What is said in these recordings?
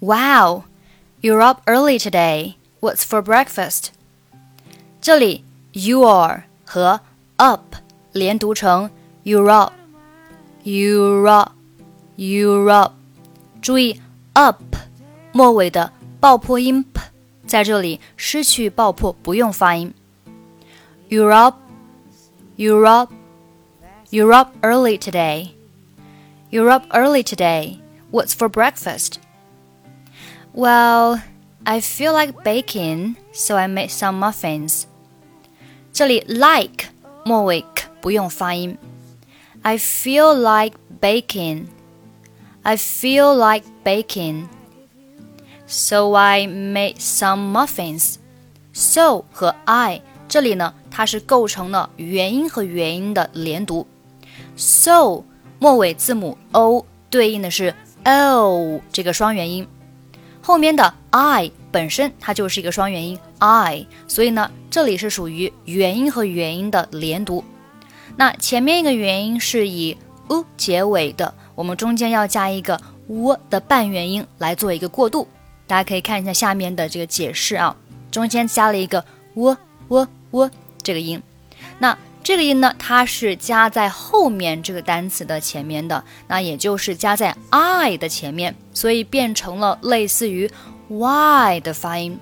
Wow, you're up early today. What's for breakfast? 这里 you are 和 up 连读成 you're up, you're up, you're up。注意 up 末尾的爆破音 p 在这里失去爆破，不用发音。You're up, you're up, you're up early today. You're up early today. What's for breakfast? Well, I feel like baking, so I made some muffins. 这里 like 末尾 k 不用发音。I feel like baking. I feel like baking. So I made some muffins. So 和 I 这里呢，它是构成了元音和元音的连读。So 末尾字母 o 对应的是 o 这个双元音， 后面的 I 本身它就是一个双元音 I，所以呢，这里是属于元音和元音的连读。那前面一个元音是以 u 结尾的，我们中间要加一个 w 的半元音来做一个过渡。大家可以看一下下面的这个解释啊，中间加了一个 w w w 这个音，那这个音呢，它是加在后面这个单词的前面的，那也就是加在 i 的前面，所以变成了类似于 y 的发音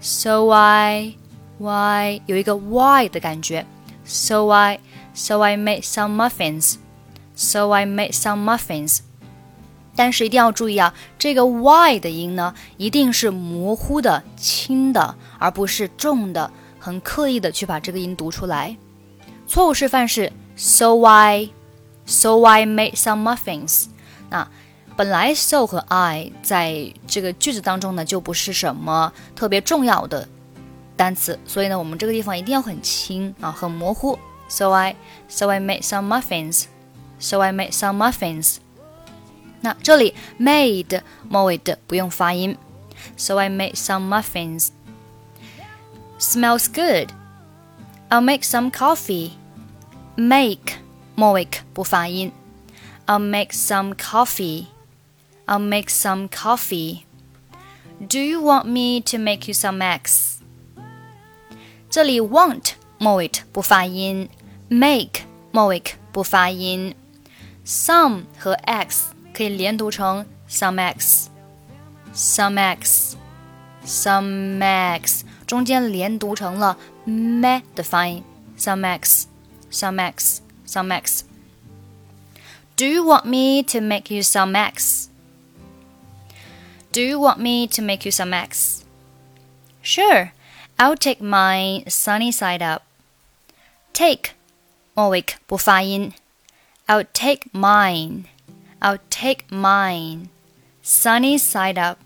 ，so I, Why 有一个 y 的感觉，so I so I made some muffins，so I made some muffins。但是一定要注意啊，这个 y 的音呢，一定是模糊的、轻的，而不是重的，很刻意的去把这个音读出来。错误示范是 so I so I made some muffins。那本来 so 和 I 在这个句子当中呢，就不是什么特别重要的单词，所以呢，我们这个地方一定要很轻啊，很模糊。So I so I made some muffins。So I made some muffins。那这里 made 末尾的不用发音，so I made some muffins. Smells good. I'll make some coffee. Make 末尾不发音，I'll make some coffee. I'll make some coffee. Do you want me to make you some eggs? 这里 want 末尾不发音，make 末尾不发音，some 和 x 可以连读成 some x some x some x，中间连读成了 me 的发音，some x some x some x。Do you want me to make you some eggs? Do you want me to make you some eggs? Sure, I'll take mine sunny side up. Take 末尾不发音，I'll take mine. I'll take mine. Sunny side up.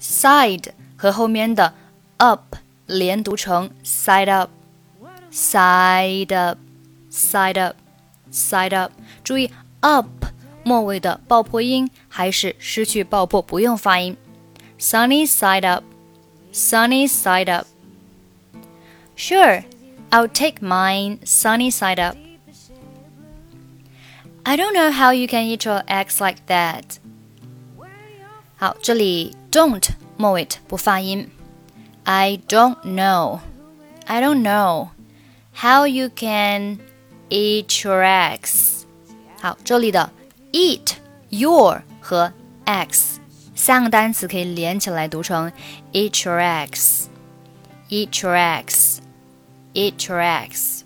Side 和后面的 up 连读成 side up. Side up. side up side up。注意 up 末尾的爆破音还是失去爆破，不用发音。Sunny side up sunny side up. Sure, I'll take mine sunny side up. I don't know how you can eat your eggs like that. 好，这里 don't 末尾不发音。I don't know. I don't know how you can eat your eggs. 好，这里的 eat your 和 eggs 三个单词可以连起来读成 eat your eggs. Eat your eggs. Eat your eggs.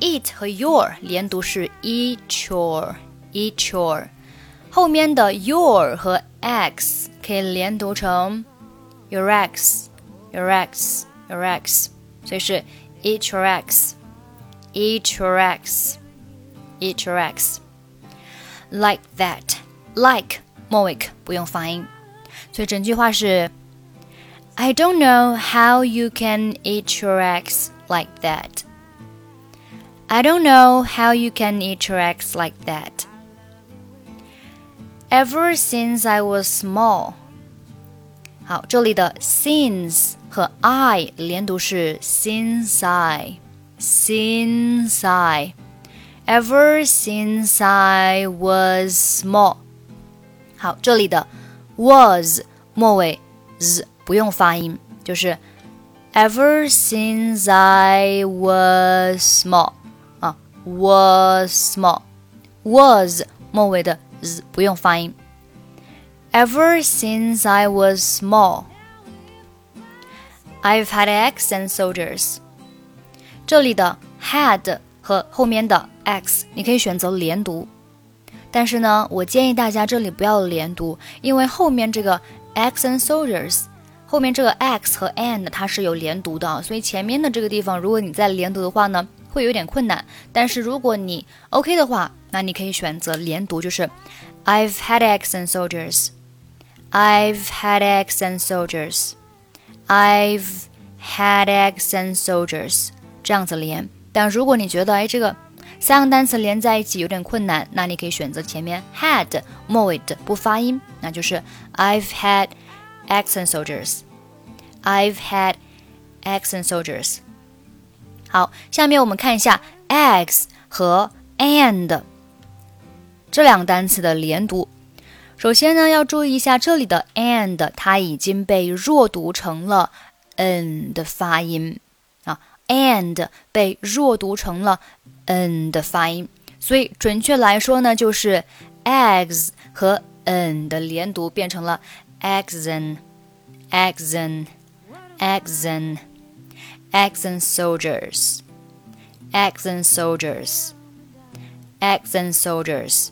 Eat 和 your 连读是 eat your，eat your，后面的 your 和 x 可以连读成 your eggs，your eggs，your eggs，所以是 eat your eggs，eat your eggs，eat your eggs，like that，like 末尾不用发音，所以整句话是 I don't know how you can eat your eggs like that。I don't know how you can eat your eggs like that. Ever since I was small. 好，这里的 since 和 I 连读是 since I, since I. Ever since I was small. 好，这里的 was 末尾 z 不用发音，就是 ever since I was small 啊，was small was 末尾的 z 不用发音。Ever since I was small, I've had eggs and soldiers. 这里的 had 和后面的 x 你可以选择连读，但是呢，我建议大家这里不要连读，因为后面这个 x and soldiers 后面这个 x 和 and 它是有连读的，所以前面的这个地方如果你再连读的话呢，会有点困难。但是如果你 OK 的话，那你可以选择连读，就是 I've had x and soldiers。I've had x and soldiers. I've had x and soldiers. 这样子连。但如果你觉得哎这个三个单词连在一起有点困难，那你可以选择前面 had 末尾的不发音，那就是 I've had eggs and soldiers. I've had eggs and soldiers. 好，下面我们看一下 eggs 和 and 这两个单词的连读。首先呢，要注意一下这里的 and，它已经被弱读成了 n 的发音 ，and 被弱读成了 n 的发音，所以准确来说呢，就是 eggs 和 n 的连读变成了 exon，exon，exon，exon soldiers，exon soldiers，exon soldiers，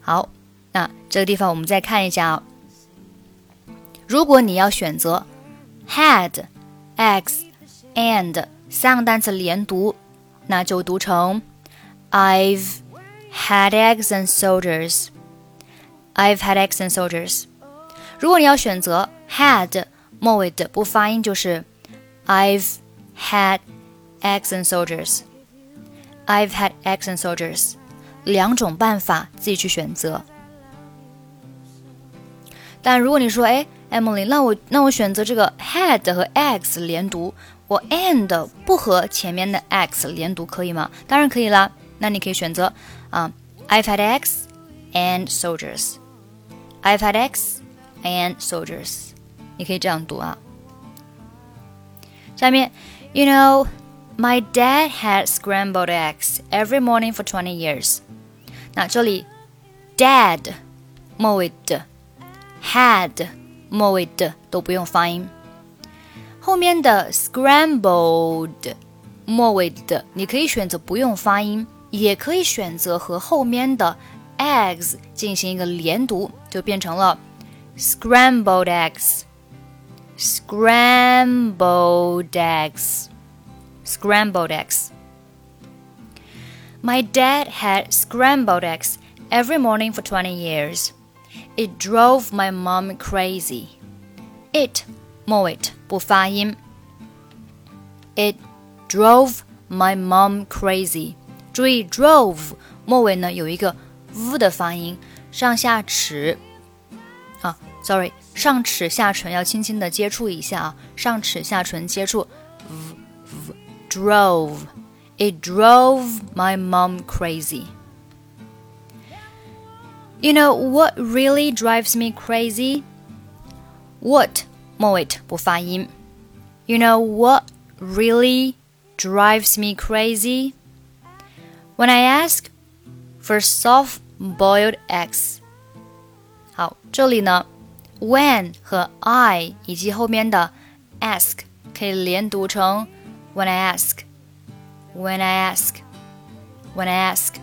好。那这个地方我们再看一下啊，如果你要选择 had、x、 and 三个单词连读，那就读成 I've had eggs and soldiers。I've had eggs and soldiers。如果你要选择 had 末尾的不发音，就是 I've had eggs and soldiers。I've had eggs and soldiers。两种办法自己去选择。但如果你说，哎，Emily，那我那我选择这个 had 和 x 连读， 我 and 不和前面的 x 连读可以吗？当然可以啦。那你可以选择啊，I've had x and soldiers。I've had x and soldiers。你可以这样读啊。下面，You know, my dad had scrambled eggs every morning for twenty years。那这里，dad 末尾的。had 末尾的都不用发音， 后面的 scrambled 末尾的你可以选择不用发音，也可以选择和后面的 eggs 进行一个连读，就变成了 scrambled eggs，scrambled eggs，scrambled eggs。My dad had scrambled eggs every morning for 20 years. It drove my mom crazy. It 末尾 不发音。It drove my mom crazy. 注意 drove 末尾呢有一个 v 的发音，上下齿啊，sorry，上齿下唇要轻轻的接触一下啊，上齿下唇接触 v v drove. It drove my mom crazy. You know what really drives me crazy? What 末尾不发音。You know what really drives me crazy? When I ask for soft-boiled eggs. 好，这里呢，when 和 I 以及后面的 ask 可以连读成 when I ask, when I ask, when I ask。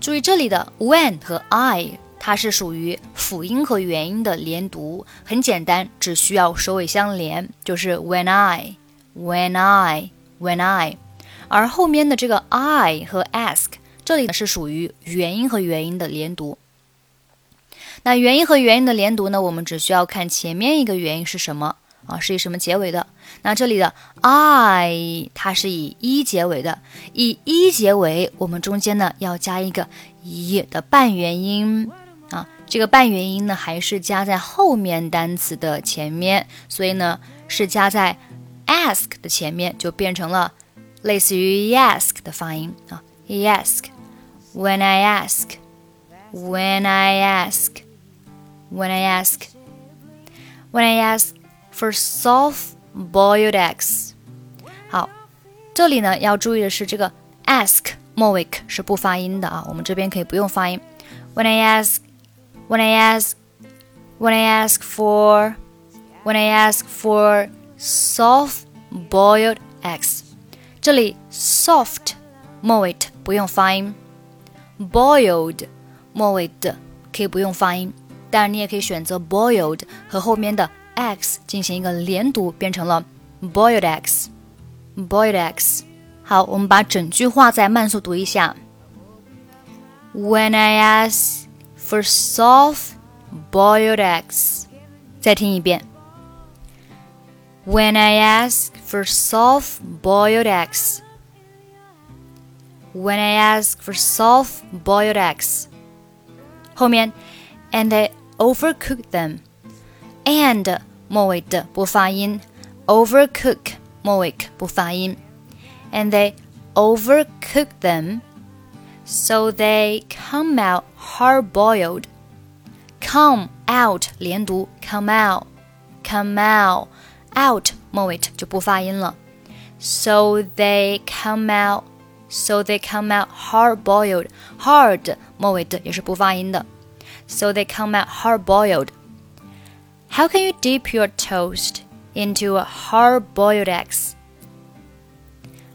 注意这里的 when 和 I， 它是属于辅音和元音的连读，很简单，只需要首尾相连，就是 when I，when I，when I。而后面的这个 I 和 ask，这里呢是属于元音和元音的连读。那元音和元音的连读呢，我们只需要看前面一个元音是什么。啊，是以什么结尾的？那这里的 I 它是以一结尾的，以一结尾，我们中间呢要加一个一的半元音啊。这个半元音呢还是加在后面单词的前面，所以呢是加在 ask 的前面，就变成了类似于 ask 的发音啊。ask when I ask when I ask when I ask when I ask for soft-boiled eggs。好，这里呢要注意的是，这个 ask 末尾是不发音的啊，我们这边可以不用发音。When I ask, when I ask, when I ask for, when I ask for soft-boiled eggs，这里 soft 末尾不用发音，boiled 末尾的可以不用发音。当然，你也可以选择 boiled 和后面的 x 进行一个连读，变成了 boiled eggs。boiled eggs。好，我们把整句话再慢速读一下。When I ask for soft boiled eggs，再听一遍。When I ask for soft boiled eggs. When I ask for soft boiled eggs，后面 and I overcook them and 末尾的不发音，overcook 末尾不发音，and they overcook them so they come out hard boiled. Come out 连读，come out, come out, out 末尾就不发音了。So they come out, so they come out hard boiled. Hard 末尾的也是不发音的。So they come out hard boiled. How can you dip your toast into a hard-boiled eggs？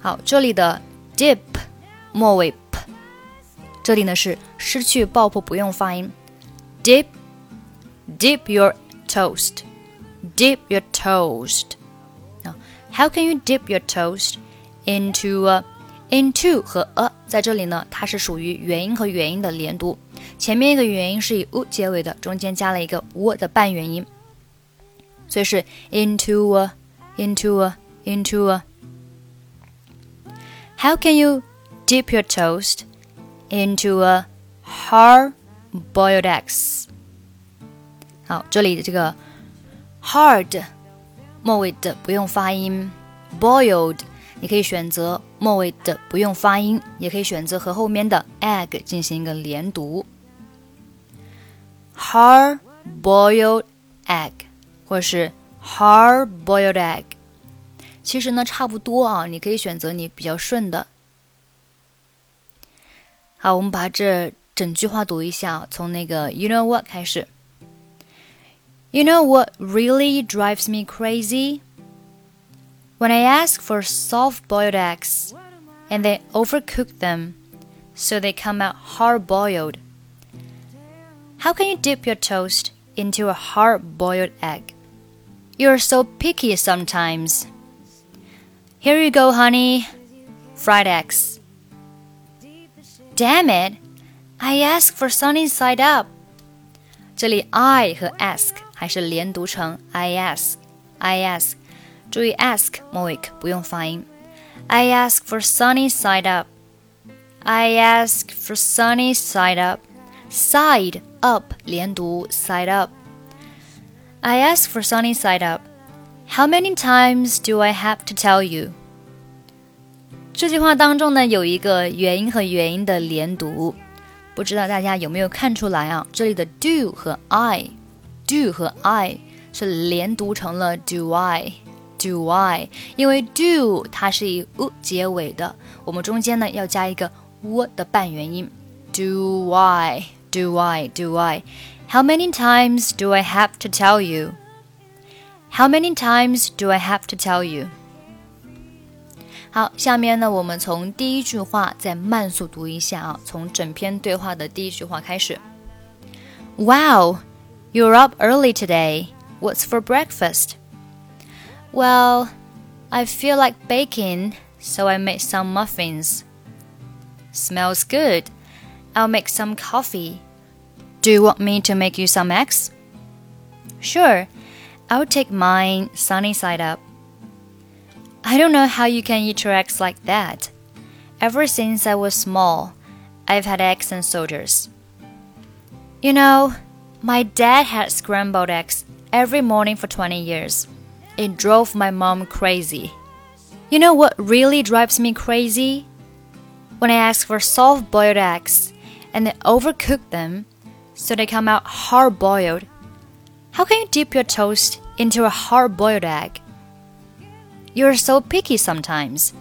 好，这里的 dip 末尾 p， 这里呢是失去爆破，不用发音。dip dip your toast dip your toast 啊，How can you dip your toast into a into 和 a 在这里呢？它是属于元音和元音的连读，前面一个元音是以 u 结尾的，中间加了一个 w 的半元音。所以是 into a into a into a。How can you dip your toast into a hard-boiled eggs？好，这里的这个 hard 末尾的不用发音，boiled 你可以选择末尾的不用发音，也可以选择和后面的 egg 进行一个连读。hard-boiled egg。或者是 hard boiled egg，其实呢差不多啊，你可以选择你比较顺的。 好，我们把这整句话读一下，从那个 you know what 开始。You know what really drives me crazy? When I ask for soft boiled eggs and they overcook them so they come out hard boiled. How can you dip your toast into a hard boiled egg? You're so picky sometimes. Here you go, honey. Fried eggs. Damn it! I asked for sunny side up. 这里 I 和 ask 还是连读成 I ask I ask，注意 ask 末尾不用发音。I ask for sunny side up. I ask for sunny side up. Side up 连读 side up。I ask for sunny side up. How many times do I have to tell you? 这句话当中呢，有一个元音和元音的连读，不知道大家有没有看出来啊？这里的 do 和 I，do 和 I 是连读成了 do I，do I，因为 do 它是以 u 结尾的，我们中间呢要加一个 w 的半元音，do I，do I，do I。how many times do I have to tell you? How many times do I have to tell you? 好，下面呢，我们从第一句话再慢速读一下啊，从整篇对话的第一句话开始。Wow, you're up early today. What's for breakfast? Well, I feel like baking, so I made some muffins. Smells good. I'll make some coffee. Do you want me to make you some eggs? Sure, I'll take mine sunny side up. I don't know how you can eat eggs like that. Ever since I was small, I've had eggs and soldiers. You know, my dad had scrambled eggs every morning for 20 years. It drove my mom crazy. You know what really drives me crazy? When I ask for soft boiled eggs and they overcook them so they come out hard boiled How can you dip your toast into a hard boiled egg? You're so picky sometimes.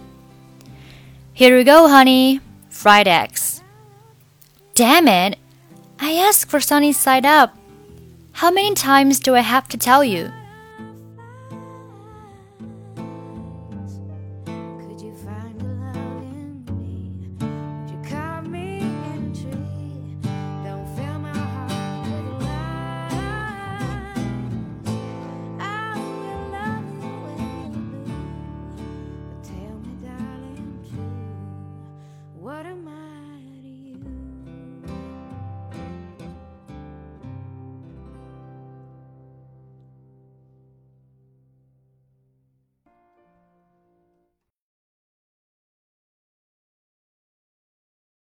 Here we go, honey. Fried eggs. Damn it! I asked for sunny side up. How many times do I have to tell you?